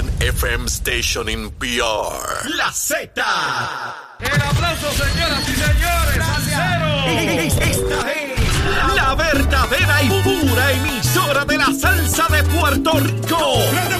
one FM station in PR. La Z. El aplauso, señoras y señores. Esta es la verdadera y pura emisora de la salsa de Puerto Rico. ¡De Puerto Rico!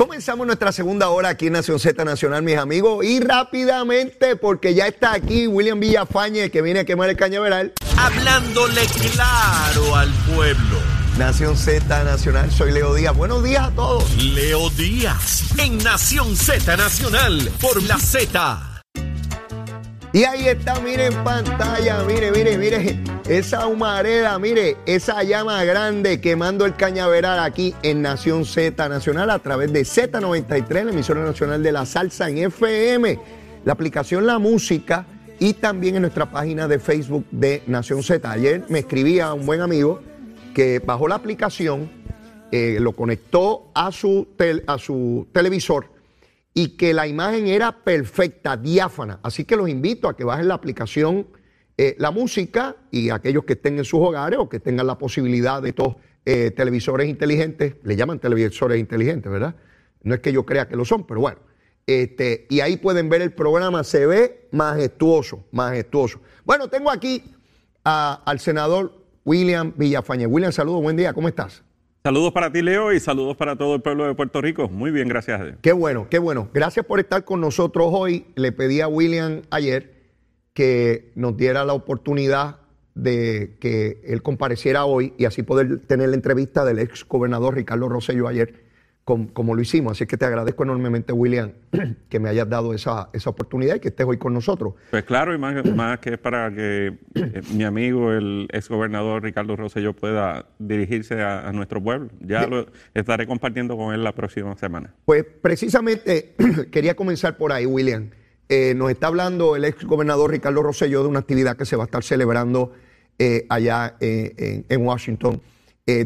Comenzamos nuestra segunda hora aquí en Nación Z Nacional, mis amigos, y rápidamente, porque ya está aquí William Villafañe, que viene a quemar el cañaveral. Hablándole claro al pueblo. Nación Z Nacional, soy Leo Díaz. Buenos días a todos. Leo Díaz en Nación Z Nacional por la Z. Y ahí está, mire en pantalla, mire, mire, mire, esa humareda, mire, esa llama grande quemando el cañaveral aquí en Nación Z Nacional a través de Z93, la emisora nacional de la salsa en FM, la aplicación La Música y también en nuestra página de Facebook de Nación Z. Ayer me escribía un buen amigo que bajó la aplicación, eh, lo conectó a su, a su televisor y que la imagen era perfecta, diáfana. Así que los invito a que bajen la aplicación eh, La Música y aquellos que estén en sus hogares o que tengan la posibilidad de estos eh, televisores inteligentes, le llaman televisores inteligentes, ¿verdad? No es que yo crea que lo son, pero bueno. Este, y ahí pueden ver el programa, se ve majestuoso, majestuoso. Bueno, tengo aquí a- al senador William Villafañe. William, saludos, buen día, ¿cómo estás? Saludos para ti, Leo, y saludos para todo el pueblo de Puerto Rico. Muy bien, gracias. Qué bueno, qué bueno. Gracias por estar con nosotros hoy. Le pedí a William ayer que nos diera la oportunidad de que él compareciera hoy y así poder tener la entrevista del ex gobernador Ricardo Rosselló ayer, com- como lo hicimos. Así que te agradezco enormemente, William, que me hayas dado esa, esa oportunidad y que estés hoy con nosotros. Pues claro, y más, más que es para que eh, mi amigo, el exgobernador Ricardo Rosselló, pueda dirigirse a, a nuestro pueblo. Ya lo estaré compartiendo con él la próxima semana. Pues precisamente quería comenzar por ahí, William. Eh, nos está hablando el ex gobernador Ricardo Rosselló de una actividad que se va a estar celebrando eh, allá eh, en, en Washington,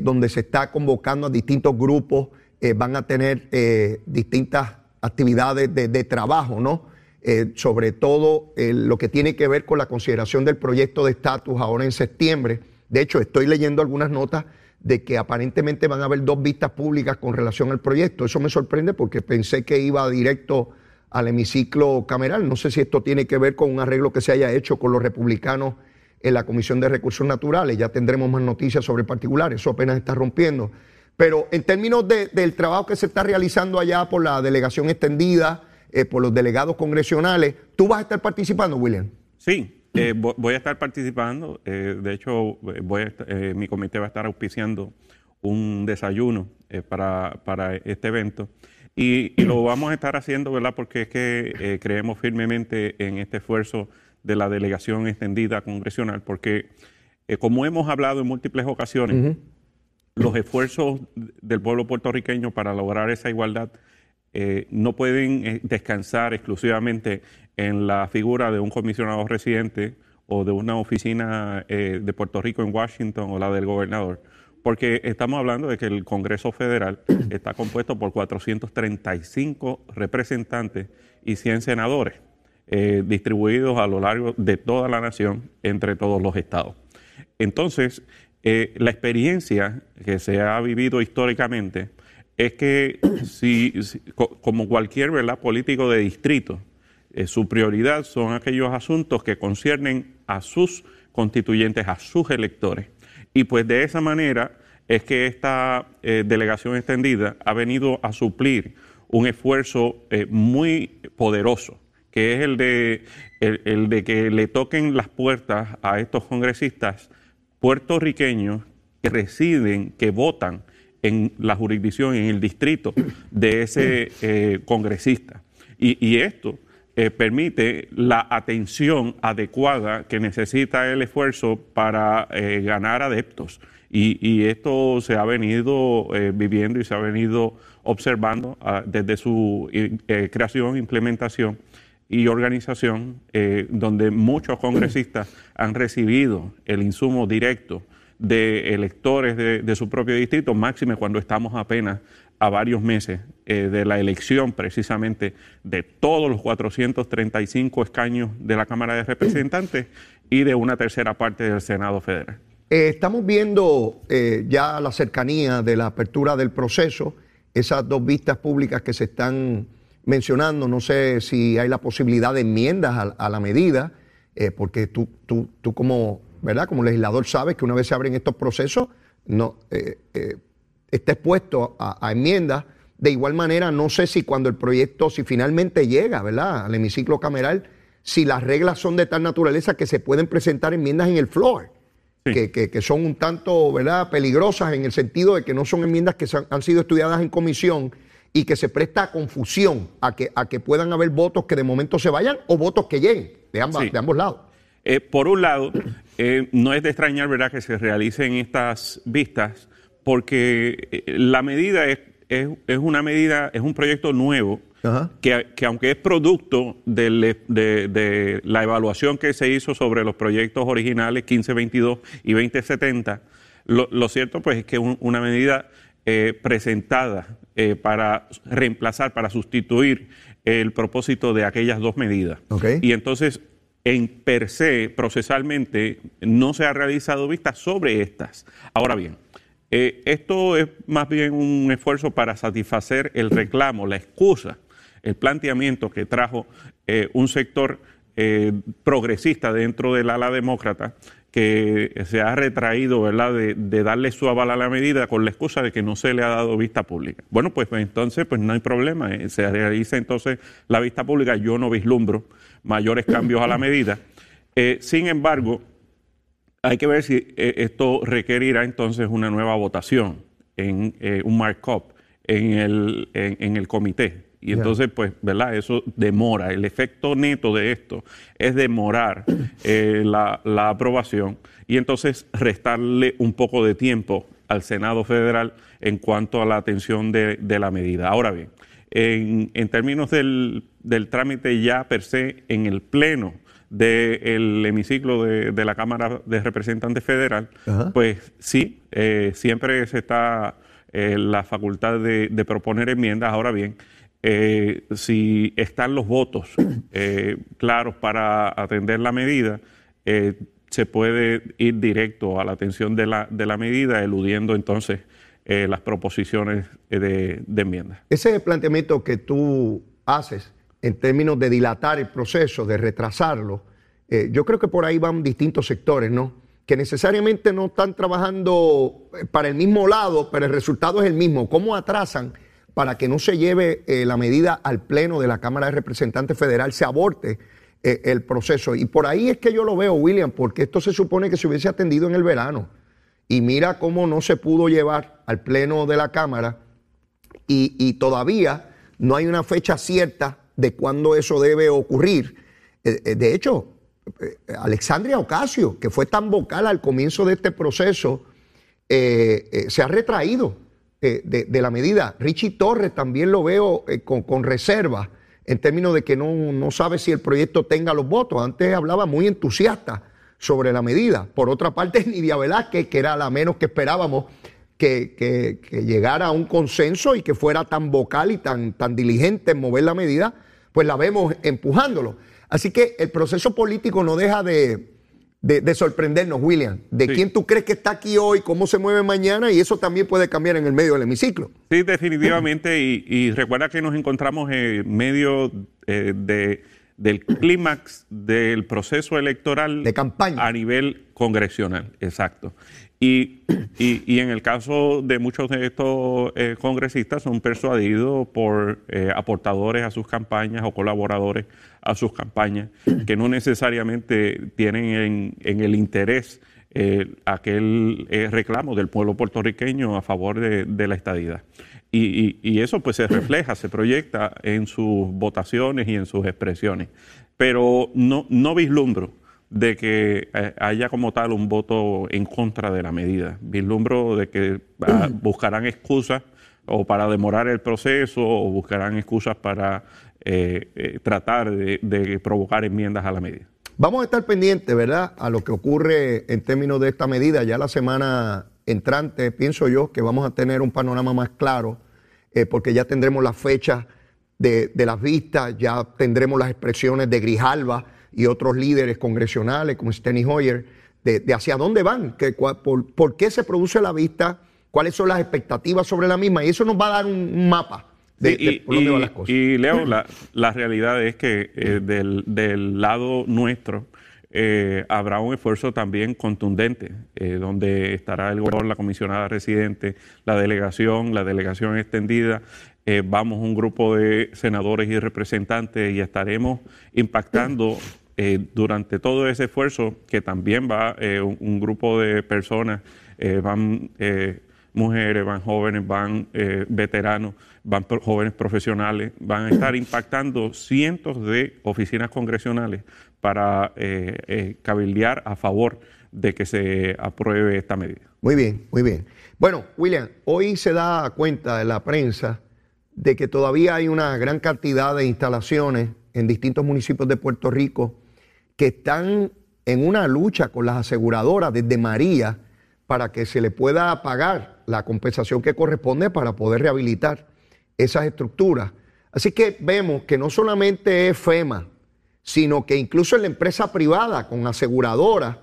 donde se está convocando a distintos grupos, eh, van a tener eh, distintas actividades de, trabajo, ¿no? Eh, sobre todo lo que tiene que ver con la consideración del proyecto de estatus ahora en septiembre. De hecho, estoy leyendo algunas notas de que aparentemente van a haber dos vistas públicas con relación al proyecto. Eso me sorprende porque pensé que iba directo al hemiciclo cameral. No sé si esto tiene que ver con un arreglo que se haya hecho con los republicanos en la Comisión de Recursos Naturales. Ya tendremos más noticias sobre el particular. Eso apenas está rompiendo. Pero en términos de- del trabajo que se está realizando allá por la delegación extendida, eh, por los delegados congresionales, ¿tú vas a estar participando, William? Sí, eh, vo- voy a estar participando. eh, de hecho, voy a est- mi comité va a estar auspiciando un desayuno para, para este evento. Y, y lo vamos a estar haciendo, ¿verdad? Porque es que creemos firmemente en este esfuerzo de la delegación extendida congresional, porque como hemos hablado en múltiples ocasiones, los esfuerzos del pueblo puertorriqueño para lograr esa igualdad eh, no pueden eh, descansar exclusivamente en la figura de un comisionado residente o de una oficina eh, de Puerto Rico en Washington o la del gobernador, porque estamos hablando de que el Congreso Federal está compuesto por 435 representantes y 100 senadores eh, distribuidos a lo largo de toda la nación entre todos los estados. Entonces, eh, la experiencia que se ha vivido históricamente es que si, si- co- como cualquier político de distrito, eh, su prioridad son aquellos asuntos que conciernen a sus constituyentes, a sus electores. Y pues de esa manera es que esta eh, delegación extendida ha venido a suplir un esfuerzo muy poderoso, que es el de, el de que le toquen las puertas a estos congresistas puertorriqueños que residen, que votan en la jurisdicción, en el distrito de ese eh, congresista. Y, y esto eh, permite la atención adecuada que necesita el esfuerzo para eh, ganar adeptos. Y, esto se ha venido viviendo y se ha venido observando ah, desde su creación, implementación y organización, eh, donde muchos congresistas han recibido el insumo directo de electores de, su propio distrito, máxime cuando estamos apenas a varios meses de la elección precisamente de todos los 435 escaños de la Cámara de Representantes y de una tercera parte del Senado Federal. Eh, estamos viendo eh, ya la cercanía de la apertura del proceso, esas dos vistas públicas que se están mencionando, no sé si hay la posibilidad de enmiendas a, la medida, eh, porque tú, tú, tú, como, ¿verdad? como legislador sabes que una vez se abren estos procesos, no, está expuesto a, a enmiendas. De igual manera, no sé si cuando el proyecto, si finalmente llega, ¿verdad?, al hemiciclo cameral, si las reglas son de tal naturaleza que se pueden presentar enmiendas en el floor que, son un tanto ¿verdad? peligrosas en el sentido de que no son enmiendas que han, sido estudiadas en comisión y que se presta a confusión, a que, a que puedan haber votos que de momento se vayan o votos que lleguen de, ambas, de ambos lados. Eh, por un lado, eh, no es de extrañar ¿verdad? que se realicen estas vistas, porque eh, la medida es, es, una medida, es un proyecto nuevo que, aunque es producto de, la evaluación que se hizo sobre los proyectos originales 1522 y 2070, lo, cierto pues es que es una medida eh, presentada eh, para reemplazar, para sustituir el propósito de aquellas dos medidas. Y entonces, en per se, procesalmente, no se ha realizado vista sobre estas. Ahora bien, eh, esto es más bien un esfuerzo para satisfacer el reclamo, la excusa el planteamiento que trajo eh, un sector progresista dentro del ala demócrata que se ha retraído ¿verdad? De, darle su aval a la medida con la excusa de que no se le ha dado vista pública. Bueno, pues, pues entonces pues no hay problema, eh, se realiza entonces la vista pública, yo no vislumbro mayores cambios a la medida. sin embargo, hay que ver si esto requerirá entonces una nueva votación en un markup en el comité. Y entonces, pues, ¿verdad? Eso demora. El efecto neto de esto es demorar eh, la, aprobación y entonces restarle un poco de tiempo al Senado Federal en cuanto a la atención de, la medida. Ahora bien, en, términos del, trámite ya per se en el Pleno del hemiciclo de, la Cámara de Representantes Federal, pues sí, eh, siempre se está eh, la facultad de, de proponer enmiendas. Ahora bien, eh, si están los votos eh, claros para atender la medida, eh, se puede ir directo a la atención de la, de la medida, eludiendo entonces las proposiciones de, de enmienda. Ese planteamiento que tú haces en términos de dilatar el proceso, de retrasarlo, yo creo que por ahí van distintos sectores, ¿no? Que necesariamente no están trabajando para el mismo lado, pero el resultado es el mismo. ¿Cómo atrasan? Para que no se lleve eh, la medida al Pleno de la Cámara de Representantes Federal, se aborte eh, el proceso. Y por ahí es que yo lo veo, William, porque esto se supone que se hubiese atendido en el verano. Y mira cómo no se pudo llevar al Pleno de la Cámara y, todavía no hay una fecha cierta de cuándo eso debe ocurrir. Eh, de hecho, Alexandria Ocasio, que fue tan vocal al comienzo de este proceso, se ha retraído de, la medida. Richie Torres también lo veo eh, con, reserva en términos de que no, sabe si el proyecto tenga los votos. Antes hablaba muy entusiasta sobre la medida. Por otra parte, Nidia Velázquez, que era la menos que esperábamos que, llegara a un consenso y que fuera tan vocal y tan, tan diligente en mover la medida, pues la vemos empujándolo. Así que el proceso político no deja de, de, sorprendernos, William, de quién tú crees que está aquí hoy, cómo se mueve mañana y eso también puede cambiar en el medio del hemiciclo. Sí, definitivamente, y, recuerda que nos encontramos en medio eh, de, del clímax del proceso electoral de campaña a nivel congresional, exacto. Y, en el caso de muchos de estos eh, congresistas son persuadidos por eh, aportadores a sus campañas o colaboradores a sus campañas que no necesariamente tienen en, el interés eh, aquel reclamo del pueblo puertorriqueño a favor de, la estadidad. Y, y, eso pues se refleja, se proyecta en sus votaciones y en sus expresiones. Pero no, no vislumbro de que eh, haya como tal un voto en contra de la medida. Vislumbro de que ah, buscarán excusas o para demorar el proceso o buscarán excusas para eh, eh, tratar de, provocar enmiendas a la medida. Vamos a estar pendientes, ¿verdad?, a lo que ocurre en términos de esta medida. Ya la semana entrante, pienso yo, que vamos a tener un panorama más claro, porque ya tendremos las fechas de, de, las vistas, ya tendremos las expresiones de Grijalva y otros líderes congresionales como Steny Hoyer, de, hacia dónde van, que, por, qué se produce la vista, cuáles son las expectativas sobre la misma, y eso nos va a dar un mapa de, por dónde van las cosas. Y Leo, la, realidad es que eh, del, lado nuestro, eh, habrá un esfuerzo también contundente, eh, donde estará el gobernador, la comisionada residente, la delegación, la delegación extendida, eh, vamos un grupo de senadores y representantes y estaremos impactando eh, durante todo ese esfuerzo que también va eh, un, grupo de personas, van mujeres, van jóvenes, van veteranos, van jóvenes profesionales, van a estar impactando cientos de oficinas congresionales para cabildear a favor de que se apruebe esta medida. Muy bien, muy bien. Bueno, William, hoy se da cuenta de la prensa de que todavía hay una gran cantidad de instalaciones en distintos municipios de Puerto Rico que están en una lucha con las aseguradoras desde María para que se le pueda pagar la compensación que corresponde para poder rehabilitar esas estructuras. Así que vemos que no solamente es FEMA, sino que incluso en la empresa privada con aseguradoras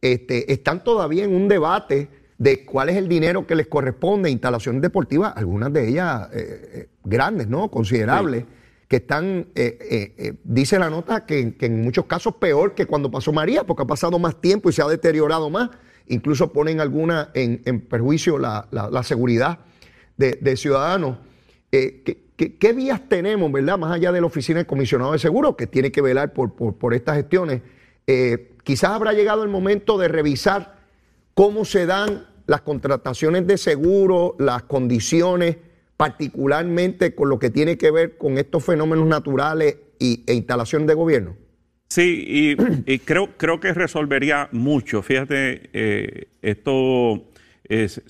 este, están todavía en un debate de cuál es el dinero que les corresponde a instalaciones deportivas, algunas de ellas eh, eh, grandes, ¿no? Considerables, que están, eh, dice la nota, que, en muchos casos peor que cuando pasó María, porque ha pasado más tiempo y se ha deteriorado más. Incluso ponen alguna en, perjuicio la, seguridad de, ciudadanos. ¿qué, vías tenemos, verdad? Más allá de la oficina del comisionado de seguros, que tiene que velar por, por estas gestiones. quizás habrá llegado el momento de revisar cómo se dan las contrataciones de seguro, las condiciones, particularmente con lo que tiene que ver con estos fenómenos naturales y, e instalación de gobierno? Sí, y, creo, creo que resolvería mucho. Fíjate, eh, esto, es,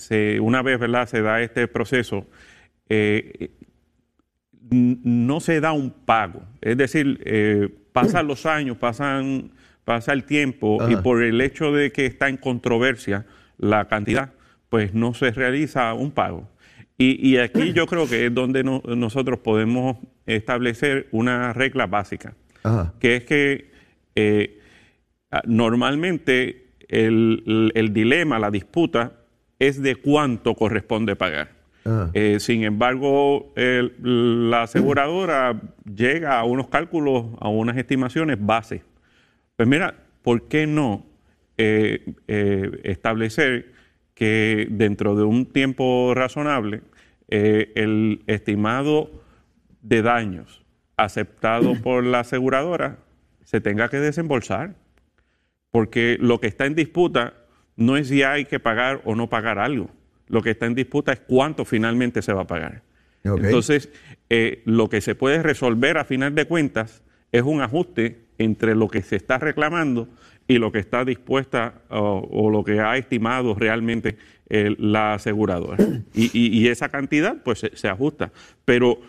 una vez ¿verdad? se da este proceso, eh, no se da un pago. Es decir, eh, pasan los años, pasan, pasa el tiempo y por el hecho de que está en controversia, la cantidad, pues no se realiza un pago. Y, aquí yo creo que es donde nosotros podemos establecer una regla básica, que es que eh, normalmente el, dilema, la disputa, es de cuánto corresponde pagar. Eh, sin embargo, la aseguradora llega a unos cálculos, a unas estimaciones base. Pues mira, ¿por qué no eh, establecer que dentro de un tiempo razonable eh, el estimado de daños aceptado por la aseguradora se tenga que desembolsar. Porque lo que está en disputa no es si hay que pagar o no pagar algo. Lo que está en disputa es cuánto finalmente se va a pagar. Entonces, lo que se puede resolver a final de cuentas es un ajuste entre lo que se está reclamando y lo que está dispuesta o, lo que ha estimado realmente la aseguradora. Y, esa cantidad pues se, ajusta. Pero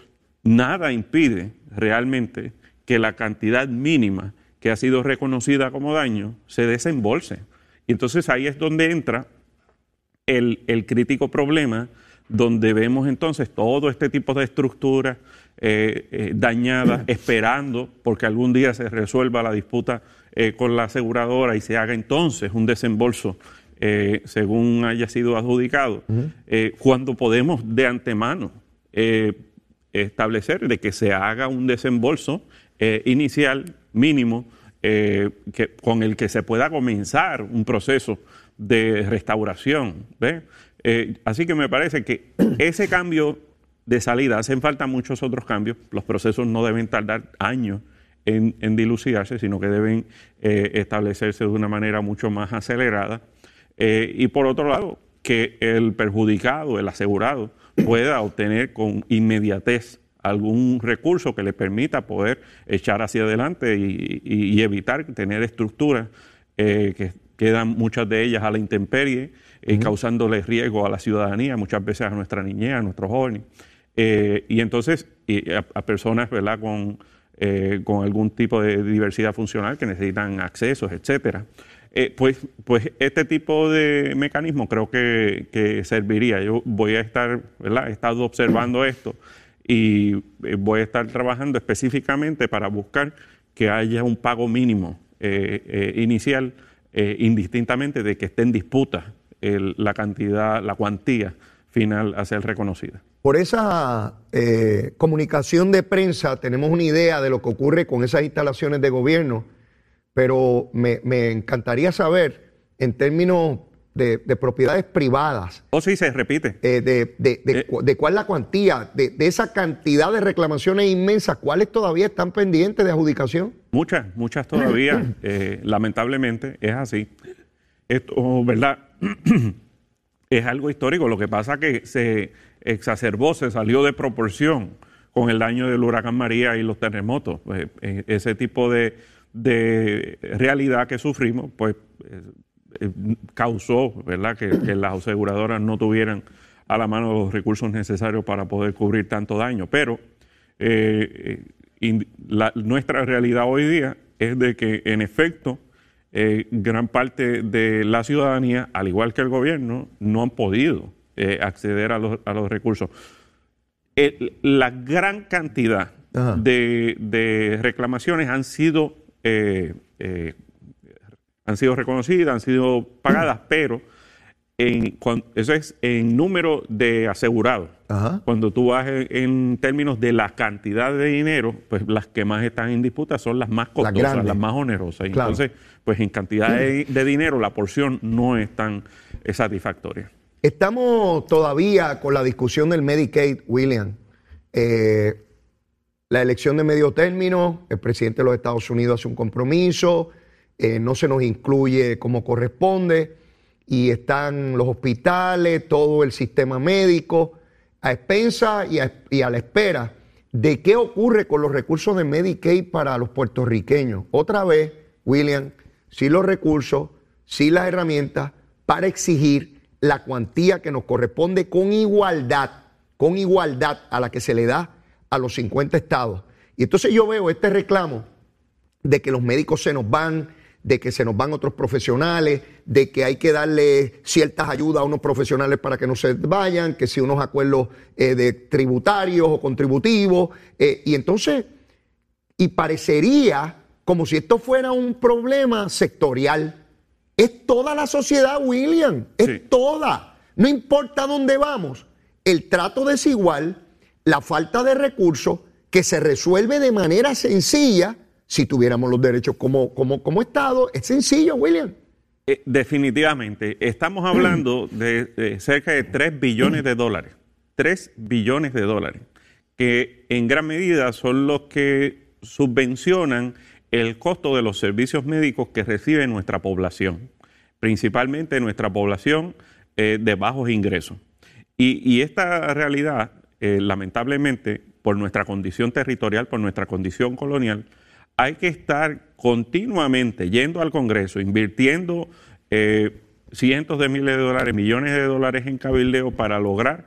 nada impide realmente que la cantidad mínima que ha sido reconocida como daño se desembolse. Y entonces ahí es donde entra el, crítico problema, donde vemos entonces todo este tipo de estructuras eh, eh, dañadas, esperando porque algún día se resuelva la disputa eh, con la aseguradora y se haga entonces un desembolso eh, según haya sido adjudicado, eh, cuando podemos de antemano establecer de que se haga un desembolso inicial mínimo que, con el que se pueda comenzar un proceso de restauración. así que me parece que ese cambio de salida, hacen falta muchos otros cambios, los procesos no deben tardar años en, dilucidarse, sino que deben eh, establecerse de una manera mucho más acelerada. Eh, y por otro lado, que el perjudicado, el asegurado, pueda obtener con inmediatez algún recurso que le permita poder echar hacia adelante y, evitar tener estructuras eh, que quedan muchas de ellas a la intemperie, eh, causándoles riesgo a la ciudadanía, muchas veces a nuestra niñez, a nuestros jóvenes. Eh, y entonces a, personas ¿verdad? Con, con algún tipo de diversidad funcional que necesitan accesos, etcétera. pues, pues este tipo de mecanismo creo que, que, serviría. Yo voy a estar, ¿verdad? He estado observando esto y eh, voy a estar trabajando específicamente para buscar que haya un pago mínimo eh, eh, inicial, indistintamente de que esté en disputa la cantidad, la cuantía final a ser reconocida. Por esa comunicación de prensa tenemos una idea de lo que ocurre con esas instalaciones de gobierno, pero me, me encantaría saber en términos de, propiedades privadas. ¿O oh, sí se repite? Eh, de, eh. de, cuál es la cuantía, de, esa cantidad de reclamaciones inmensas, ¿cuáles todavía están pendientes de adjudicación? Muchas, muchas todavía. Eh, lamentablemente es así. Esto, ¿verdad? es algo histórico. Lo que pasa que se exacerbó, se salió de proporción con el daño del huracán María y los terremotos. Pues, ese tipo de, realidad que sufrimos, pues eh, causó ¿verdad? Que, las aseguradoras no tuvieran a la mano los recursos necesarios para poder cubrir tanto daño. Pero eh, nuestra realidad hoy día es de que, en efecto, eh, gran parte de la ciudadanía, al igual que el gobierno, no han podido acceder a los, recursos. la gran cantidad de, reclamaciones han sido han sido reconocidas, han sido pagadas, pero en, eso es en número de asegurados. Cuando tú vas en, términos de la cantidad de dinero, pues las que más están en disputa son las más costosas, las más onerosas. Entonces, pues en cantidad de, dinero la porción no es tan satisfactoria. Estamos todavía con la discusión del Medicaid, William. Eh, la elección de medio término, el presidente de los Estados Unidos hace un compromiso, eh, no se nos incluye como corresponde y están los hospitales, todo el sistema médico a expensa y a, la espera de qué ocurre con los recursos de Medicaid para los puertorriqueños. Otra vez, William, sí los recursos, sí las herramientas para exigir la cuantía que nos corresponde con igualdad, con igualdad a la que se le da a los 50 estados. Y entonces yo veo este reclamo de que los médicos se nos van, de que se nos van otros profesionales, de que hay que darle ciertas ayudas a unos profesionales para que no se vayan, que si unos acuerdos eh, de tributarios o contributivos. Eh, y entonces, y parecería como si esto fuera un problema sectorial. Es toda la sociedad, William, es toda. No importa dónde vamos, el trato desigual, la falta de recursos, que se resuelve de manera sencilla si tuviéramos los derechos como, como, como Estado. Es sencillo, William. Eh, definitivamente. Estamos hablando de, cerca de 3 billones de dólares. 3 billones de dólares. Que en gran medida son los que subvencionan el costo de los servicios médicos que recibe nuestra población. Principalmente nuestra población eh, de bajos ingresos. Y, esta realidad, eh, lamentablemente, por nuestra condición territorial, por nuestra condición colonial, hay que estar continuamente yendo al Congreso, invirtiendo eh, cientos de miles de dólares, millones de dólares en cabildeo para lograr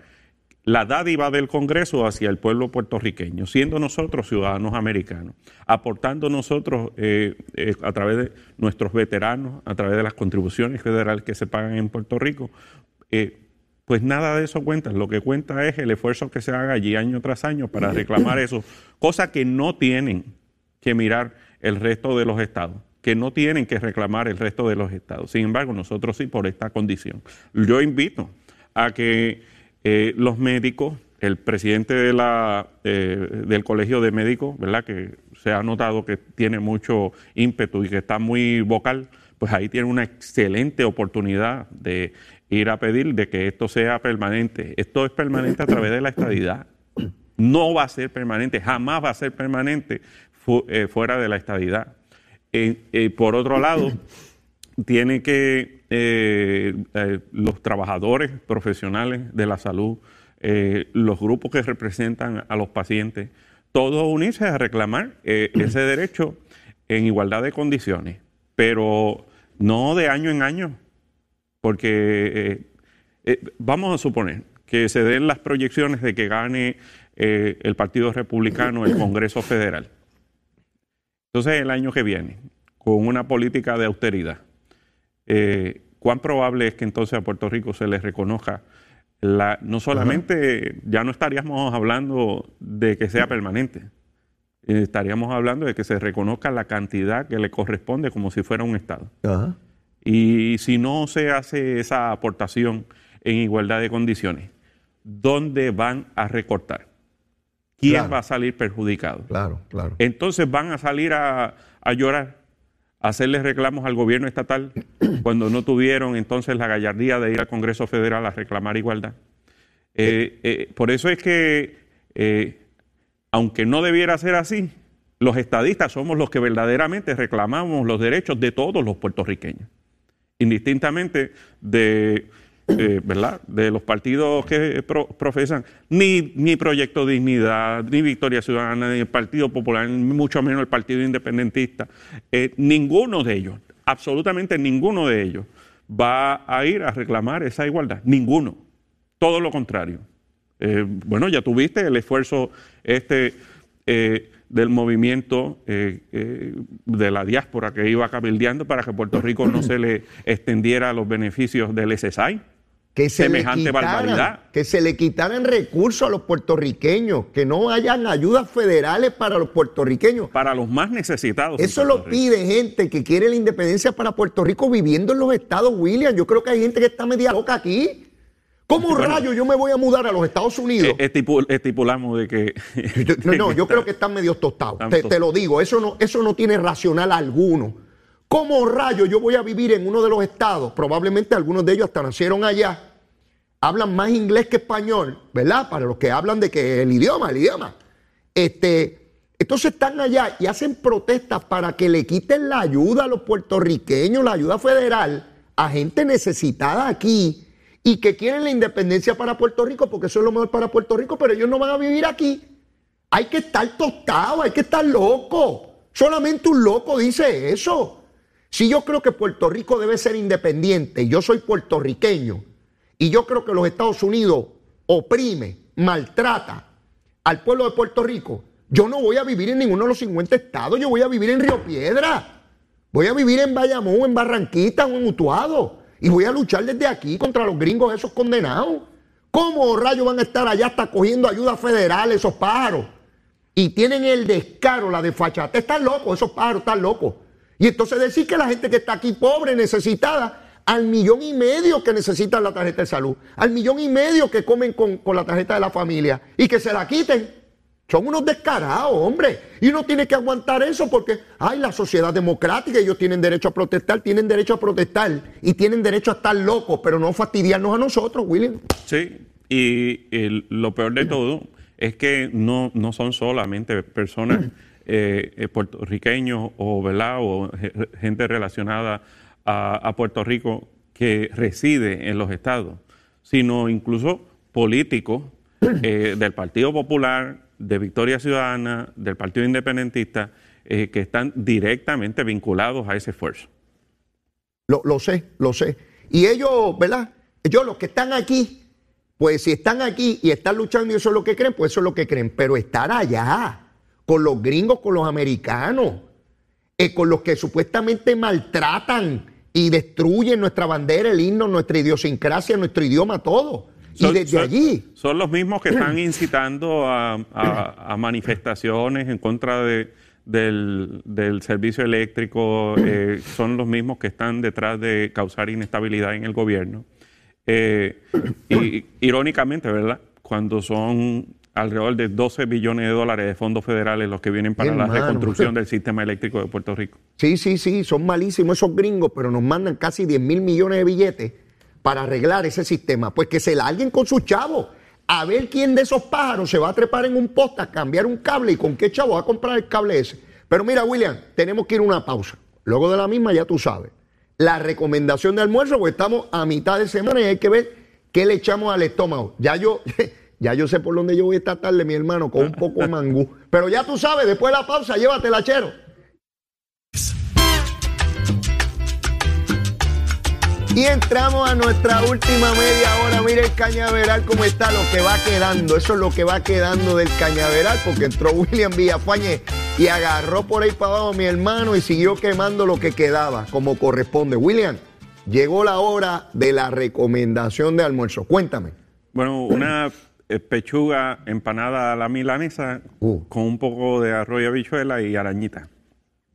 la dádiva del Congreso hacia el pueblo puertorriqueño, siendo nosotros ciudadanos americanos, aportando nosotros eh, eh, a través de nuestros veteranos, a través de las contribuciones federales que se pagan en Puerto Rico, pues nada de eso cuenta. Lo que cuenta es el esfuerzo que se haga allí año tras año para reclamar eso, cosa que no tienen que mirar el resto de los estados, que no tienen que reclamar el resto de los estados. Sin embargo, nosotros sí por esta condición. Yo invito a que eh, los médicos, el presidente de la, eh, del Colegio de Médicos, ¿verdad? que se ha notado que tiene mucho ímpetu y que está muy vocal, pues ahí tiene una excelente oportunidad de ir a pedir de que esto sea permanente. Esto es permanente a través de la estadidad. No va a ser permanente, jamás va a ser permanente eh, fuera de la estadidad. Eh, por otro lado, tiene que eh, los trabajadores profesionales de la salud eh, los grupos que representan a los pacientes, todos unirse a reclamar eh, ese derecho en igualdad de condiciones, pero no de año en año, porque vamos a suponer que se den las proyecciones de que gane el Partido Republicano el Congreso Federal. Entonces, el año que viene, con una política de austeridad, ¿cuán probable es que entonces a Puerto Rico se le reconozca la, no solamente, ya no estaríamos hablando de que sea permanente, eh, estaríamos hablando de que se reconozca la cantidad que le corresponde como si fuera un Estado. Y si no se hace esa aportación en igualdad de condiciones, ¿dónde van a recortar? ¿Quién va a salir perjudicado? Claro, claro. Entonces van a salir a, a llorar hacerles reclamos al gobierno estatal cuando no tuvieron entonces la gallardía de ir al Congreso Federal a reclamar igualdad. Eh, eh, por eso es que, eh, aunque no debiera ser así, los estadistas somos los que verdaderamente reclamamos los derechos de todos los puertorriqueños, indistintamente de eh, ¿verdad? de los partidos que profesan, ni, ni Proyecto Dignidad, ni Victoria Ciudadana, ni el Partido Popular, ni mucho menos el Partido Independentista, eh, ninguno de ellos, absolutamente ninguno de ellos, va a ir a reclamar esa igualdad. Ninguno. Todo lo contrario. Eh, bueno, ya tuviste el esfuerzo este del movimiento de la diáspora que iba cabildeando para que Puerto Rico no se le extendiera los beneficios del SSI que se semejante le barbaridad. Que se le quitaran recursos a los puertorriqueños, que no hayan ayudas federales para los puertorriqueños. Para los más necesitados. Eso lo pide gente que quiere la independencia para Puerto Rico viviendo en los estados, William. Yo creo que hay gente que está media loca aquí. ¿Cómo rayo yo me voy a mudar a los Estados Unidos? Eh, estipulamos de que... no, no, yo creo que están medio tostados. Te, te, lo digo, eso no, eso no tiene racional alguno. ¿Cómo rayo yo voy a vivir en uno de los estados? Probablemente algunos de ellos hasta nacieron allá. Hablan más inglés que español, ¿verdad? Para los que hablan de que el idioma, el idioma. Este, entonces están allá y hacen protestas para que le quiten la ayuda a los puertorriqueños, la ayuda federal, a gente necesitada aquí y que quieren la independencia para Puerto Rico porque eso es lo mejor para Puerto Rico, pero ellos no van a vivir aquí. Hay que estar tostado, hay que estar loco. Solamente un loco dice eso. Si yo creo que Puerto Rico debe ser independiente, yo soy puertorriqueño, y yo creo que los Estados Unidos oprime, maltrata al pueblo de Puerto Rico, yo no voy a vivir en ninguno de los 50 estados, yo voy a vivir en Río Piedra, voy a vivir en Bayamón, en Barranquita o en Utuado, y voy a luchar desde aquí contra los gringos esos condenados. ¿Cómo rayos van a estar allá hasta cogiendo ayuda federal esos pájaros? Y tienen el descaro, la desfachate. Están locos, esos pájaros están locos. Y entonces decir que la gente que está aquí pobre, necesitada, al millón y medio que necesitan la tarjeta de salud, al millón y medio que comen con, la tarjeta de la familia y que se la quiten. Son unos descarados, hombre. Y uno tiene que aguantar eso porque, ay, la sociedad democrática, ellos tienen derecho a protestar, tienen derecho a protestar y tienen derecho a estar locos, pero no fastidiarnos a nosotros, William. Sí, y lo peor de todo es que no, no son solamente personas eh, eh, puertorriqueños o, ¿verdad? o gente relacionada a, Puerto Rico que reside en los estados, sino incluso políticos eh, del Partido Popular, de Victoria Ciudadana, del Partido Independentista, que están directamente vinculados a ese esfuerzo. Lo, sé, lo sé. Y ellos, ¿verdad? Ellos los que están aquí, pues si están aquí y están luchando y eso es lo que creen, pues eso es lo que creen. Pero estar allá, con los gringos, con los americanos, eh, con los que supuestamente maltratan y destruyen nuestra bandera, el himno, nuestra idiosincrasia, nuestro idioma, todo. y desde allí. Son los mismos que están incitando a, manifestaciones en contra de, del, servicio eléctrico, eh, son los mismos que están detrás de causar inestabilidad en el gobierno. Eh, y irónicamente, ¿verdad? Cuando son alrededor de 12 billones de dólares de fondos federales los que vienen para la reconstrucción del sistema eléctrico de Puerto Rico. Sí, sí, sí, son malísimos esos gringos, pero nos mandan casi 10 mil millones de billetes para arreglar ese sistema. Pues que se la alguien con sus chavos. A ver quién de esos pájaros se va a trepar en un poste a cambiar un cable y con qué chavo va a comprar el cable ese. Pero mira, William, tenemos que ir a una pausa. Luego de la misma, ya tú sabes. La recomendación de almuerzo, pues estamos a mitad de semana y hay que ver qué le echamos al estómago. Ya yo. Ya yo sé por dónde yo voy esta tarde, mi hermano, con un poco de mangú. Pero ya tú sabes, después de la pausa, llévatela, chero. Y entramos a nuestra última media hora. Mire el cañaveral cómo está, lo que va quedando. Eso es lo que va quedando del cañaveral, porque entró William Villafañe y agarró por ahí para abajo a mi hermano y siguió quemando lo que quedaba, como corresponde. William, llegó la hora de la recomendación de almuerzo. Cuéntame. Bueno, una pechuga empanada a la milanesa Uh. con un poco de arroz y habichuela y arañita.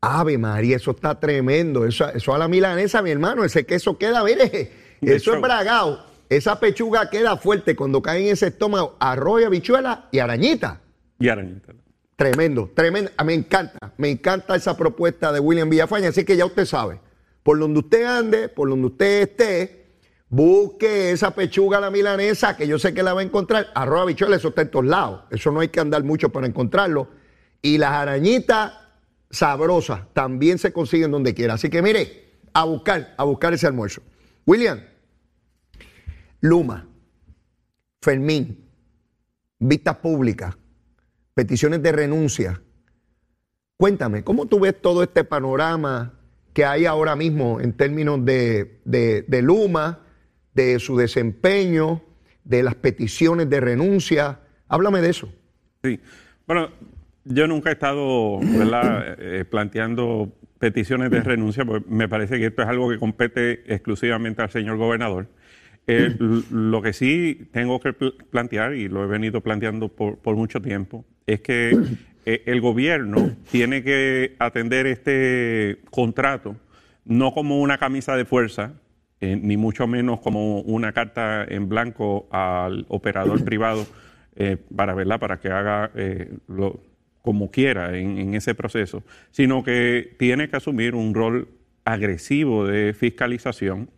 Ave María, eso está tremendo. Eso, eso a la milanesa, mi hermano, ese queso queda, mire, De eso es bragado. Esa pechuga queda fuerte cuando cae en ese estómago, arroz y habichuela y arañita. Y arañita. Tremendo, tremendo. Ah, Me encanta, me encanta esa propuesta de William Villafaña. Así que ya usted sabe, por donde usted ande, por donde usted esté, busque esa pechuga la milanesa, que yo sé que la va a encontrar. Arroz, habichuela, eso está en todos lados. Eso no hay que andar mucho para encontrarlo. Y las arañitas sabrosas también se consiguen donde quiera. Así que mire, a buscar, a buscar ese almuerzo. William, Luma, Fermín, vistas públicas, peticiones de renuncia. Cuéntame, ¿cómo tú ves todo este panorama que hay ahora mismo en términos de- de Luma, de su desempeño, de las peticiones de renuncia? Háblame de eso. Sí. Bueno, yo nunca he estado ¿verdad? eh, planteando peticiones de renuncia, porque me parece que esto es algo que compete exclusivamente al señor gobernador. Eh, lo que sí tengo que pl- plantear, y lo he venido planteando por, mucho tiempo, es que eh, el gobierno tiene que atender este contrato no como una camisa de fuerza, eh, ni mucho menos como una carta en blanco al operador privado eh, para verla, para que haga eh, lo, como quiera en, ese proceso, sino que tiene que asumir un rol agresivo de fiscalización,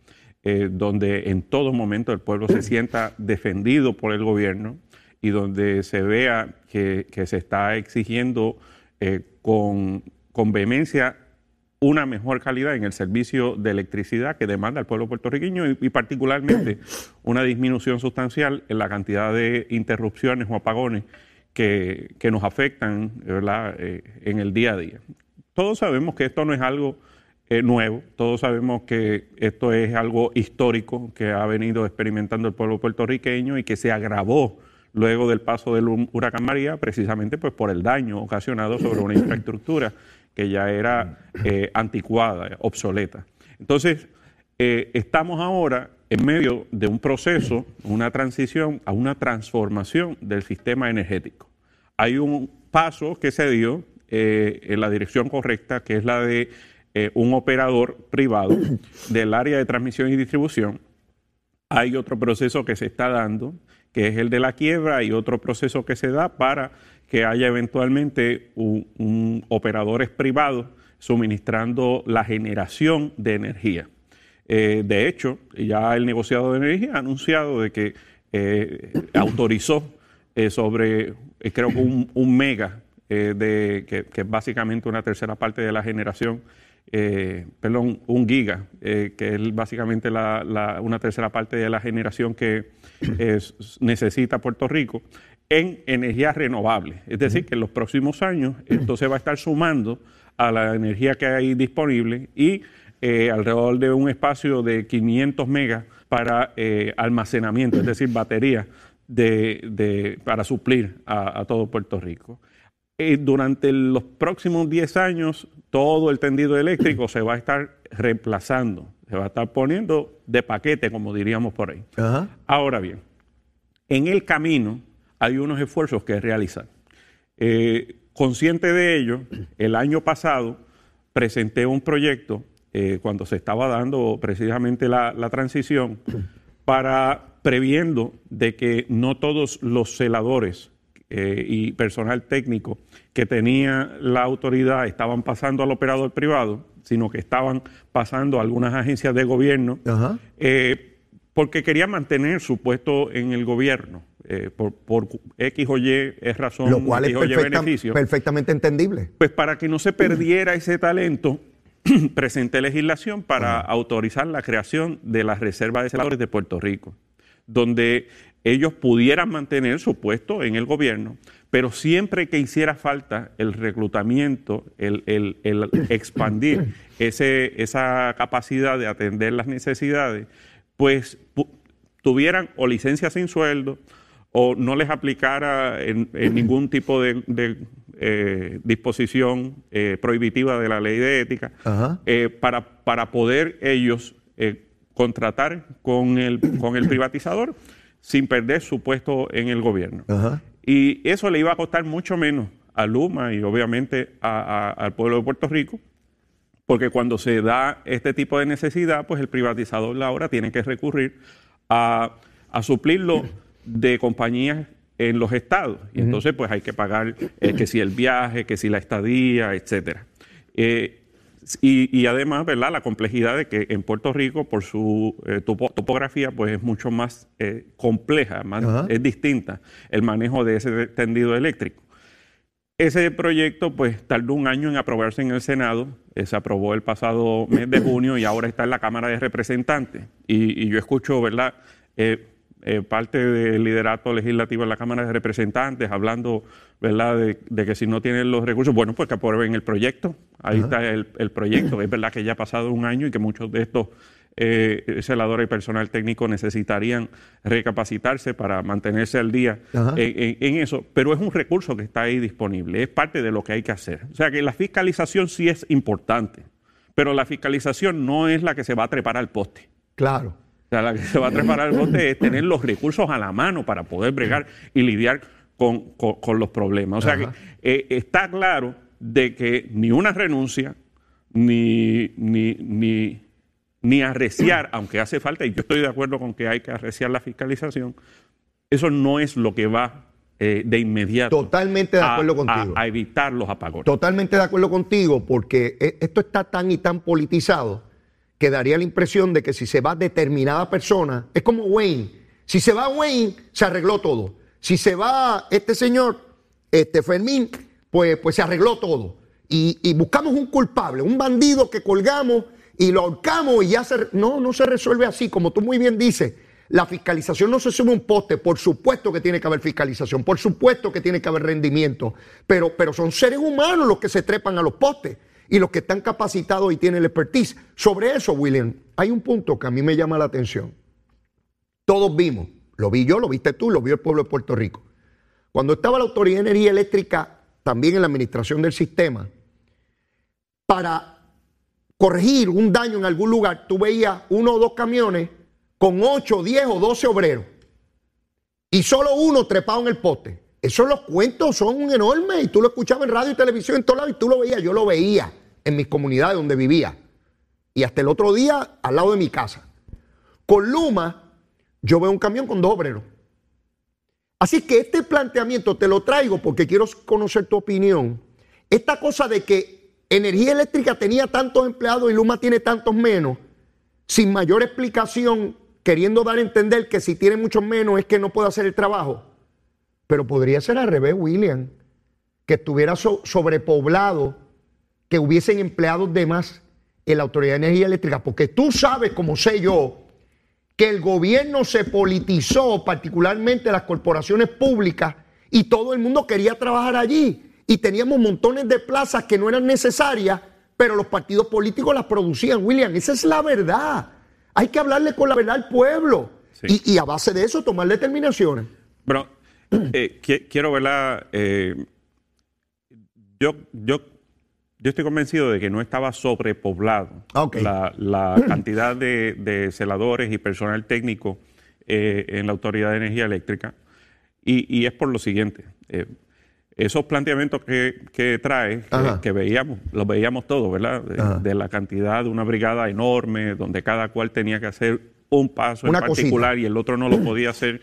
donde en todo momento el pueblo se sienta defendido por el gobierno y donde se vea que, que se está exigiendo con, con vehemencia una mejor calidad en el servicio de electricidad que demanda el pueblo puertorriqueño y, y particularmente una disminución sustancial en la cantidad de interrupciones o apagones que, que nos afectan. Eh, en el día a día. Todos sabemos que esto no es algo eh, nuevo, todos sabemos que esto es algo histórico que ha venido experimentando el pueblo puertorriqueño y que se agravó luego del paso del hu- huracán María, precisamente pues por el daño ocasionado sobre una infraestructura que ya era eh, anticuada, obsoleta. Entonces, eh, estamos ahora en medio de un proceso, una transición a una transformación del sistema energético. Hay un paso que se dio eh, en la dirección correcta, que es la de un operador privado del área de transmisión y distribución. Hay otro proceso que se está dando, que es el de la quiebra, y otro proceso que se da para que haya eventualmente operadores privados suministrando la generación de energía. Eh, de hecho, ya el negociado de energía ha anunciado de que eh, autorizó eh, sobre, creo que un, mega, de, que, es básicamente una tercera parte de la generación, perdón, un giga, que es básicamente una tercera parte de la generación que es- necesita Puerto Rico, en energías renovables. Es decir, que en los próximos años esto se va a estar sumando a la energía que hay disponible y eh, alrededor de un espacio de 500 megas para eh, almacenamiento, es decir, batería de, de- para suplir a, a todo Puerto Rico. Eh, durante los próximos 10 años, todo el tendido eléctrico se va a estar reemplazando, se va a estar poniendo de paquete, como diríamos por ahí. Ajá. Ahora bien, en el camino hay unos esfuerzos que realizar. Eh, consciente de ello, el año pasado presenté un proyecto eh, cuando se estaba dando precisamente la, la transición para previendo de que no todos los celadores eh, y personal técnico que tenía la autoridad estaban pasando al operador privado, sino que estaban pasando a algunas agencias de gobierno Ajá. eh, porque quería mantener su puesto en el gobierno. Eh, por, por X o Y es razón, Lo cual es X o Y perfecta- beneficio. perfectamente entendible. Pues para que no se perdiera ese talento, presenté legislación para autorizar la creación de la Reserva de Celadores de Puerto Rico, donde ellos pudieran mantener su puesto en el gobierno, pero siempre que hiciera falta el reclutamiento, el, el- el expandir ese, esa capacidad de atender las necesidades, pues pu- tuvieran o licencia sin sueldo o no les aplicara en, en ningún tipo de, de, eh, disposición eh, prohibitiva de la ley de ética eh, para, para poder ellos contratar con el, con el privatizador sin perder su puesto en el gobierno. Ajá. Y eso le iba a costar mucho menos a Luma y obviamente a- a- al pueblo de Puerto Rico, porque cuando se da este tipo de necesidad, pues el privatizador ahora tiene que recurrir a, a suplirlo de compañías en los estados. Y entonces pues hay que pagar eh, que si el viaje, que si la estadía, etcétera. Eh, y, y además, ¿verdad? La complejidad de que en Puerto Rico, por su eh, topo- topografía, pues es mucho más compleja, más, es distinta el manejo de ese tendido eléctrico. Ese proyecto pues tardó un año en aprobarse en el Senado, se aprobó el pasado mes de junio y ahora está en la Cámara de Representantes. Y, y yo escucho, ¿verdad? Eh, eh, parte del liderato legislativo en la Cámara de Representantes hablando, ¿verdad?, de, de que si no tienen los recursos, bueno, pues que aprueben el proyecto. Ahí está el, el proyecto. Es verdad que ya ha pasado un año y que muchos de estos eh, celadores y personal técnico necesitarían recapacitarse para mantenerse al día en- en eso, pero es un recurso que está ahí disponible, es parte de lo que hay que hacer. O sea que la fiscalización sí es importante, pero la fiscalización no es la que se va a trepar al poste. Claro. O sea, la que se va a trepar al poste es tener los recursos a la mano para poder bregar y lidiar con, con- con los problemas. O sea Ajá. que eh, está claro de que ni una renuncia, ni, ni, ni, ni arreciar, aunque hace falta, y yo estoy de acuerdo con que hay que arreciar la fiscalización, eso no es lo que va eh, de inmediato Totalmente de a- acuerdo a- contigo. a evitar los apagones. Totalmente de acuerdo contigo, porque e- esto está tan y tan politizado que daría la impresión de que si se va determinada persona, es como Wayne. Si se va Wayne, se arregló todo. Si se va este señor, este Fermín, pues, pues se arregló todo. Y, y buscamos un culpable, un bandido que colgamos y lo ahorcamos y ya se... No, no se resuelve así, como tú muy bien dices. La fiscalización no se sube un poste, por supuesto que tiene que haber fiscalización, por supuesto que tiene que haber rendimiento, pero, pero son seres humanos los que se trepan a los postes y los que están capacitados y tienen el expertise. Sobre eso, William, hay un punto que a mí me llama la atención. Todos vimos, lo vi yo, lo viste tú, lo vio el pueblo de Puerto Rico. Cuando estaba la Autoridad de Energía Eléctrica, también en la administración del sistema, para corregir un daño en algún lugar, tú veías uno o dos camiones con 8, 10 o 12 obreros y solo uno trepado en el poste. Esos los cuentos son enormes y tú lo escuchabas en radio y televisión en todos lados y tú lo veías, yo lo veía en mis comunidades donde vivía y hasta el otro día al lado de mi casa. Con Luma yo veo un camión con dos obreros. Así que este planteamiento te lo traigo porque quiero conocer tu opinión. Esta cosa de que energía eléctrica tenía tantos empleados y Luma tiene tantos menos, sin mayor explicación, queriendo dar a entender que si tiene muchos menos es que no puede hacer el trabajo. Pero podría ser al revés, William, que estuviera so- sobrepoblado, que hubiesen empleados de más en la Autoridad de Energía Eléctrica, porque tú sabes, como sé yo, que el gobierno se politizó, particularmente las corporaciones públicas, y todo el mundo quería trabajar allí. Y teníamos montones de plazas que no eran necesarias, pero los partidos políticos las producían. William, esa es la verdad. Hay que hablarle con la verdad al pueblo. Sí. Y, y a base de eso tomar determinaciones. Pero eh, qui- quiero verla. eh, yo, yo, yo estoy convencido de que no estaba sobrepoblado la, la cantidad de, de celadores y personal técnico eh, en la Autoridad de Energía Eléctrica. Y, y es por lo siguiente. eh, esos planteamientos que, que trae, que, veíamos, los veíamos todos, ¿verdad? De, la cantidad de una brigada enorme, donde cada cual tenía que hacer un paso Una en cosita. particular y el otro no lo podía hacer.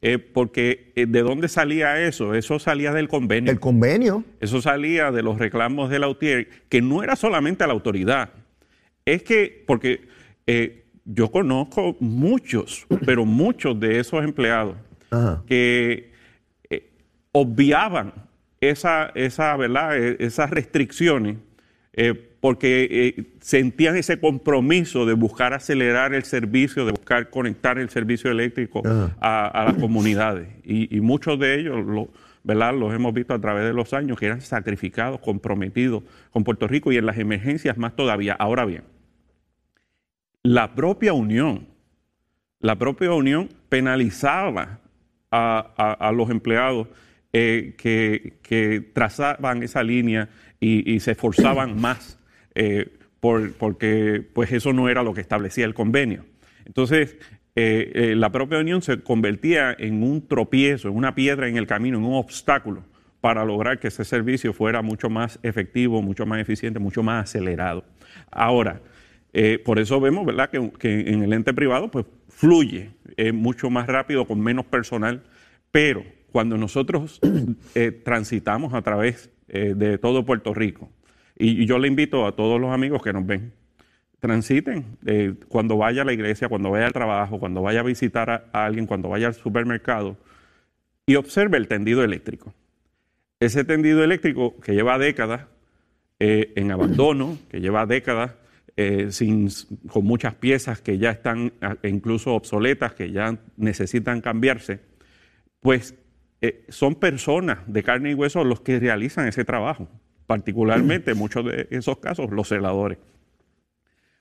Eh, porque eh, ¿de dónde salía eso? Eso salía del convenio. El convenio. Eso salía de los reclamos de la UTIER, que no era solamente a la autoridad. Es que, porque eh, yo conozco muchos, pero muchos de esos empleados Ajá. que obviaban esa, esa, ¿verdad? Eh, esas restricciones porque eh, sentían ese compromiso de buscar acelerar el servicio, de buscar conectar el servicio eléctrico a, las comunidades. Y, muchos de ellos, lo, ¿verdad? Los hemos visto a través de los años que eran sacrificados, comprometidos con Puerto Rico y en las emergencias más todavía. Ahora bien, la propia Unión, la propia Unión penalizaba a, los empleados eh, que, trazaban esa línea y, se esforzaban más eh, porque pues eso no era lo que establecía el convenio. Entonces, eh, eh, la propia unión se convertía en un tropiezo, en una piedra en el camino, en un obstáculo para lograr que ese servicio fuera mucho más efectivo, mucho más eficiente, mucho más acelerado. Ahora, por eso vemos ¿verdad? Que, en el ente privado pues, fluye mucho más rápido, con menos personal, pero cuando nosotros transitamos a través de todo Puerto Rico, y, yo le invito a todos los amigos que nos ven, transiten eh, cuando vaya a la iglesia, cuando vaya al trabajo, cuando vaya a visitar a, alguien, cuando vaya al supermercado y observe el tendido eléctrico. Ese tendido eléctrico que lleva décadas eh, en abandono, que lleva décadas eh, sin, con muchas piezas que ya están incluso obsoletas, que ya necesitan cambiarse, pues son personas de carne y hueso los que realizan ese trabajo particularmente en muchos de esos casos los celadores.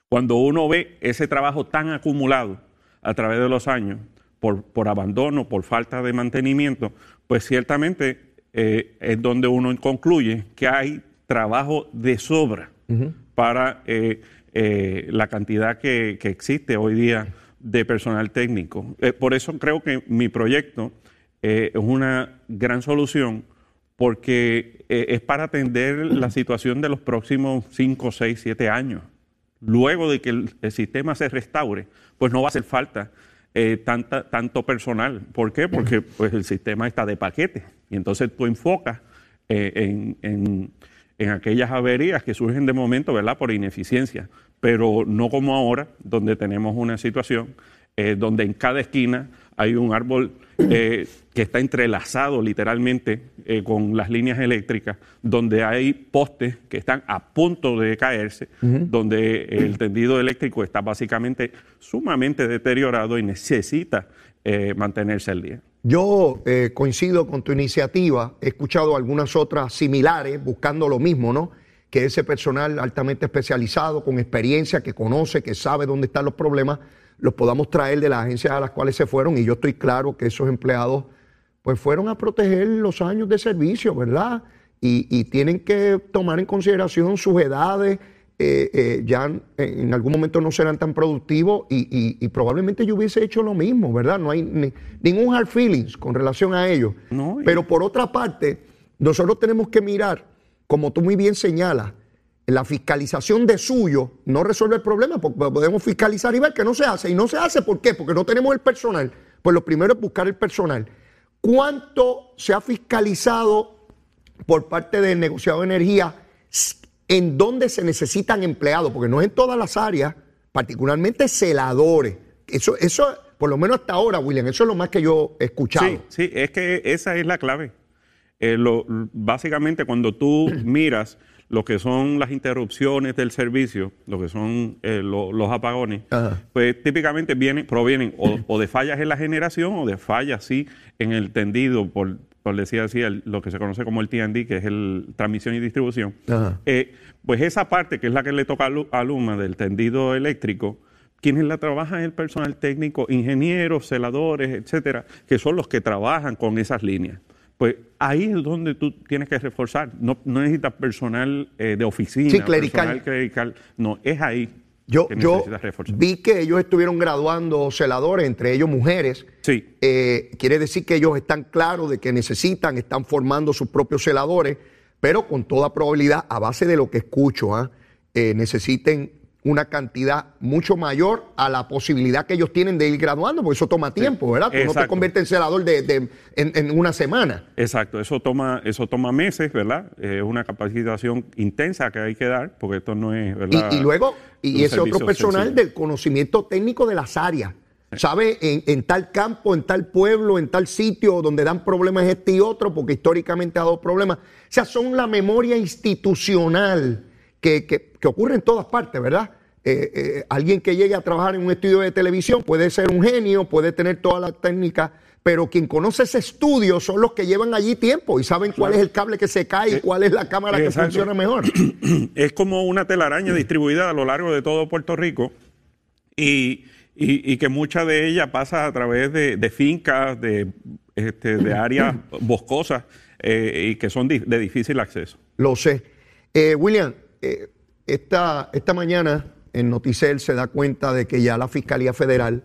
Cuando uno ve ese trabajo tan acumulado a través de los años, por, por abandono, por falta de mantenimiento, pues ciertamente eh, es donde uno concluye que hay trabajo de sobra para eh, eh, la cantidad que, que, existe hoy día de personal técnico. por eso creo que mi proyecto es una gran solución porque eh, es para atender la situación de los próximos 5, 6, 7 años. Luego de que el, sistema se restaure, pues no va a hacer falta eh, tanta, tanto personal. ¿Por qué? Porque pues, el sistema está de paquete. Y entonces tú enfocas eh, en, en, en, aquellas averías que surgen de momento, ¿verdad? Por ineficiencia. Pero no como ahora, donde tenemos una situación donde en cada esquina hay un árbol eh, que está entrelazado literalmente eh, con las líneas eléctricas, donde hay postes que están a punto de caerse, donde el tendido eléctrico está básicamente sumamente deteriorado y necesita eh, mantenerse al día. Yo coincido con tu iniciativa, he escuchado algunas otras similares buscando lo mismo, ¿no? Que ese personal altamente especializado, con experiencia, que conoce, que sabe dónde están los problemas, los podamos traer de las agencias a las cuales se fueron y yo estoy claro que esos empleados pues fueron a proteger los años de servicio, ¿verdad? Y, tienen que tomar en consideración sus edades, eh, eh, ya en, algún momento no serán tan productivos y, probablemente yo hubiese hecho lo mismo, ¿verdad? No hay ningún hard feelings con relación a ellos. Pero por otra parte, nosotros tenemos que mirar, como tú muy bien señalas, la fiscalización de suyo no resuelve el problema, porque podemos fiscalizar y ver que no se hace. Y no se hace, ¿por qué? Porque no tenemos el personal. Pues lo primero es buscar el personal. ¿Cuánto se ha fiscalizado por parte del negociado de energía en dónde se necesitan empleados? Porque no es en todas las áreas, particularmente celadores. Eso, eso, por lo menos hasta ahora, William, eso es lo más que yo he escuchado. Sí, sí, es que esa es la clave. Eh, básicamente, cuando tú miras lo que son las interrupciones del servicio, lo que son eh, los apagones, pues típicamente vienen, provienen o, de fallas en la generación o de fallas, sí, en el tendido, por, por decir así, lo que se conoce como el TND, que es el transmisión y distribución. Eh, pues esa parte, que es la que le toca a Luma del tendido eléctrico, quienes la trabajan es el personal técnico, ingenieros, celadores, etcétera, que son los que trabajan con esas líneas. Pues ahí es donde tú tienes que reforzar. No, necesitas personal eh, de oficina, sí, clerical. personal clerical. No, es ahí. Yo, que yo reforzar. vi que ellos estuvieron graduando celadores, entre ellos mujeres. Sí. Eh, quiere decir que ellos están claros de que necesitan, están formando sus propios celadores, pero con toda probabilidad, a base de lo que escucho, ¿ah? eh, necesiten una cantidad mucho mayor a la posibilidad que ellos tienen de ir graduando, porque eso toma tiempo, ¿verdad? Tú no te conviertes en celador de, en, una semana. Exacto, eso toma, eso toma meses, ¿verdad? Es una capacitación intensa que hay que dar, porque esto no es, ¿verdad? Y, luego, y ese otro personal del conocimiento técnico de las áreas. ¿Sabe? En, en, tal campo, en tal pueblo, en tal sitio donde dan problemas este y otro, porque históricamente ha dado problemas. O sea, son la memoria institucional que, que, que ocurre en todas partes, ¿verdad? Eh, eh, alguien que llegue a trabajar en un estudio de televisión puede ser un genio, puede tener toda la técnica, pero quien conoce ese estudio son los que llevan allí tiempo y saben cuál es el cable que se cae y Eh, cuál es la cámara que exacto. funciona mejor. es como una telaraña distribuida a lo largo de todo Puerto Rico y, y- y que mucha de ella pasa a través de, de fincas, de, este, de áreas boscosas eh, y que son de difícil acceso. Lo sé. William, eh, esta, mañana en Noticel se da cuenta de que ya la Fiscalía Federal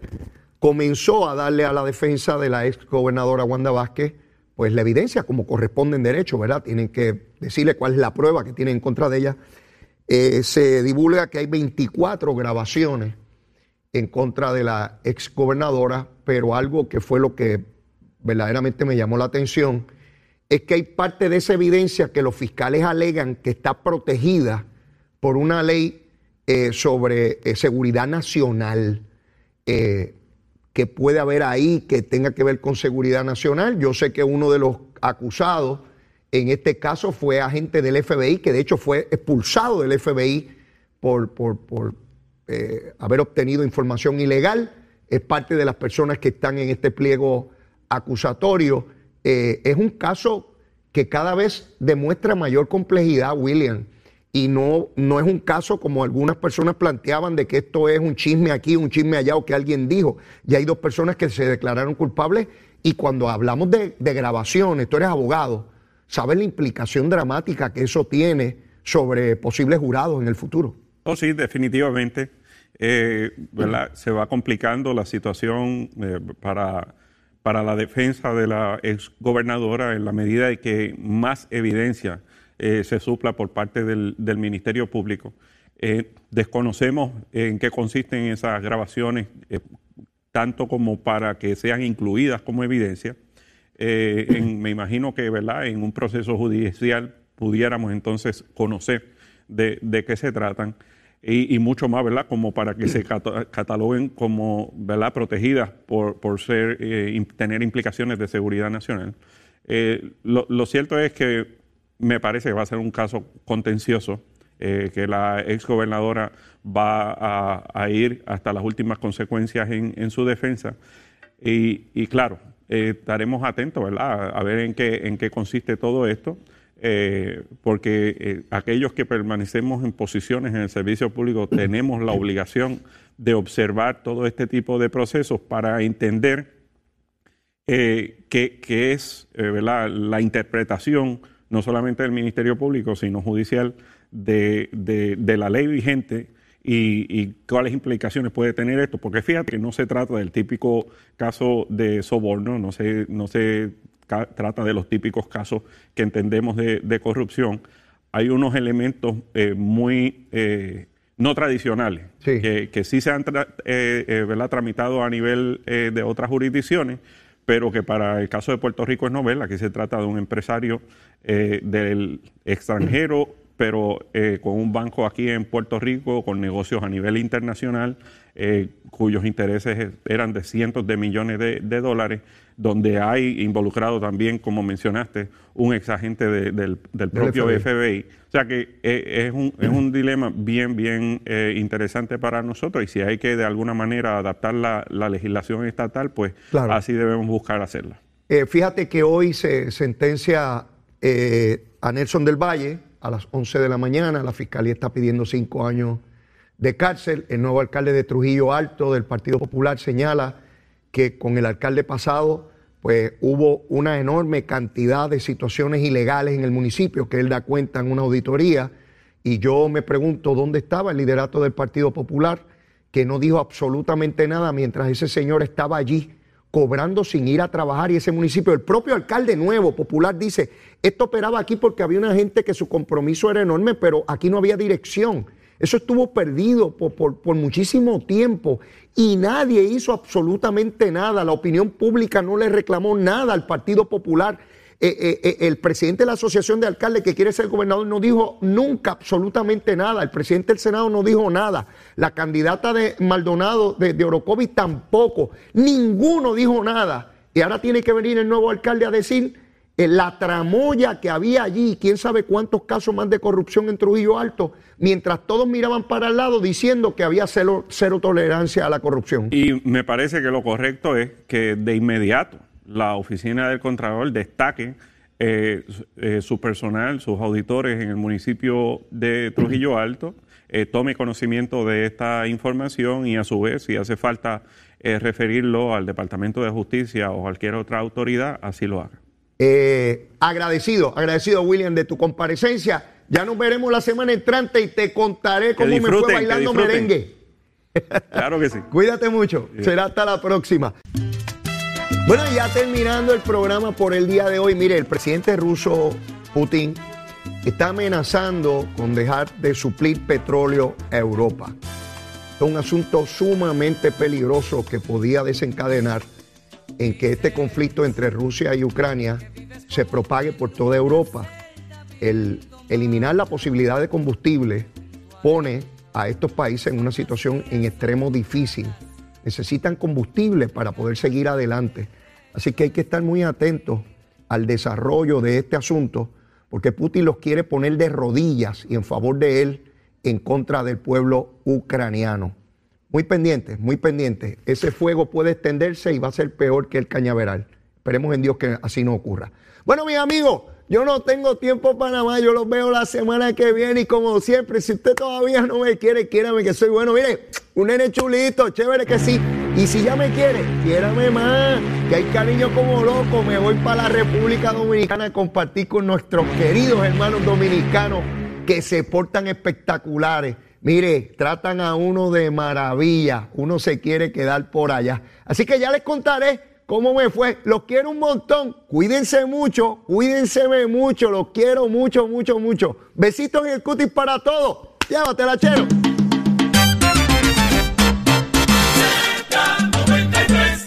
comenzó a darle a la defensa de la ex gobernadora Wanda Vázquez, pues la evidencia como corresponde en derecho, ¿verdad? Tienen que decirle cuál es la prueba que tienen en contra de ella. Eh, se divulga que hay 24 grabaciones en contra de la ex gobernadora, pero algo que fue lo que verdaderamente me llamó la atención es que hay parte de esa evidencia que los fiscales alegan que está protegida por una ley eh, sobre eh, seguridad nacional eh, que puede haber ahí que tenga que ver con seguridad nacional. Yo sé que uno de los acusados en este caso fue agente del FBI, que de hecho fue expulsado del FBI por, por, por, haber obtenido información ilegal. Es parte de las personas que están en este pliego acusatorio. Eh, es un caso que cada vez demuestra mayor complejidad, William. Y no, no es un caso como algunas personas planteaban de que esto es un chisme aquí, un chisme allá o que alguien dijo. Ya hay dos personas que se declararon culpables y cuando hablamos de, de grabaciones, tú eres abogado, sabes la implicación dramática que eso tiene sobre posibles jurados en el futuro. Oh, sí, definitivamente. Eh. Se va complicando la situación eh, para, para la defensa de la exgobernadora en la medida de que más evidencia eh, se supla por parte del, Ministerio Público. Eh, desconocemos en qué consisten esas grabaciones, eh, tanto como para que sean incluidas como evidencia. Eh, en- me imagino que ¿verdad? en un proceso judicial pudiéramos entonces conocer de qué se tratan y, y mucho más, ¿verdad? Como para que se cata- cataloguen como, ¿verdad? Protegidas por, por ser, eh, tener implicaciones de seguridad nacional. Eh, lo, cierto es que me parece que va a ser un caso contencioso, eh, que la exgobernadora va a, ir hasta las últimas consecuencias en, en su defensa. Y, y claro, estaremos atentos, ¿verdad? A ver en qué, en qué consiste todo esto, eh, porque eh, aquellos que permanecemos en posiciones en el servicio público tenemos la obligación de observar todo este tipo de procesos para entender eh, que es eh, la interpretación no solamente del Ministerio Público, sino judicial de, de- la ley vigente y, y cuáles implicaciones puede tener esto. Porque fíjate que no se trata del típico caso de soborno, no se, no se trata de los típicos casos que entendemos de, de corrupción. Hay unos elementos eh, muy eh, no tradicionales Sí. que, que sí se han tra- eh, ¿verdad? tramitado a nivel de otras jurisdicciones, pero que para el caso de Puerto Rico es novela. Aquí se trata de un empresario del extranjero, pero eh, con un banco aquí en Puerto Rico, con negocios a nivel internacional, eh, cuyos intereses eran de cientos de millones de, de dólares, donde hay involucrado también, como mencionaste, un exagente de- del, del propio FBI. FBI. O sea que eh, es, un, es un dilema bien, bien eh, interesante para nosotros y si hay que de alguna manera adaptar la, la legislación estatal, pues Claro. así debemos buscar hacerla. Eh, fíjate que hoy se sentencia eh, a Nelson del Valle a las 11 de la mañana. La fiscalía está pidiendo cinco años de cárcel. El nuevo alcalde de Trujillo Alto del Partido Popular señala que con el alcalde pasado pues hubo una enorme cantidad de situaciones ilegales en el municipio que él da cuenta en una auditoría y yo me pregunto dónde estaba el liderato del Partido Popular que no dijo absolutamente nada mientras ese señor estaba allí cobrando sin ir a trabajar y ese municipio, el propio alcalde nuevo, popular, dice, esto operaba aquí porque había una gente que su compromiso era enorme, pero aquí no había dirección. Eso estuvo perdido por, por- por muchísimo tiempo y nadie hizo absolutamente nada. La opinión pública no le reclamó nada al Partido Popular. Eh, eh, eh, el presidente de la Asociación de Alcaldes que quiere ser gobernador no dijo nunca absolutamente nada. El presidente del Senado no dijo nada. La candidata de Maldonado de, de Orocovis tampoco. Ninguno dijo nada. Y ahora tiene que venir el nuevo alcalde a decir la tramoya que había allí, quién sabe cuántos casos más de corrupción en Trujillo Alto, mientras todos miraban para el lado diciendo que había cero, tolerancia a la corrupción. Y me parece que lo correcto es que de inmediato la oficina del Contralor destaque eh, eh, su personal, sus auditores en el municipio de Trujillo Alto, eh, tome conocimiento de esta información y a su vez, si hace falta referirlo al Departamento de Justicia o cualquier otra autoridad, así lo haga. Agradecido, agradecido William de tu comparecencia. Ya nos veremos la semana entrante y te contaré cómo me fue bailando merengue. Claro que sí. Cuídate mucho. Será hasta la próxima. Bueno, ya terminando el programa por el día de hoy, mire, el presidente ruso Putin está amenazando con dejar de suplir petróleo a Europa. Es un asunto sumamente peligroso que podía desencadenar en que este conflicto entre Rusia y Ucrania se propague por toda Europa. El eliminar la posibilidad de combustible pone a estos países en una situación en extremo difícil. Necesitan combustible para poder seguir adelante. Así que hay que estar muy atentos al desarrollo de este asunto, porque Putin los quiere poner de rodillas y en favor de él en contra del pueblo ucraniano. Muy pendientes, muy pendientes. Ese fuego puede extenderse y va a ser peor que el cañaveral. Esperemos en Dios que así no ocurra. Bueno, mis amigos, yo no tengo tiempo para más. Yo los veo la semana que viene y como siempre, si usted todavía no me quiere, quiérame que soy bueno. Mire, un nene chulito, chévere que sí. Y si ya me quiere, quiérame más, que hay cariño como loco. Me voy para la República Dominicana a compartir con nuestros queridos hermanos dominicanos que se portan espectaculares. Mire, tratan a uno de maravilla. Uno se quiere quedar por allá. Así que ya les contaré cómo me fue. Los quiero un montón. Cuídense mucho, cuídense mucho. Los quiero mucho, mucho, mucho. Besitos en el cutis para todos. Llévatela, chero.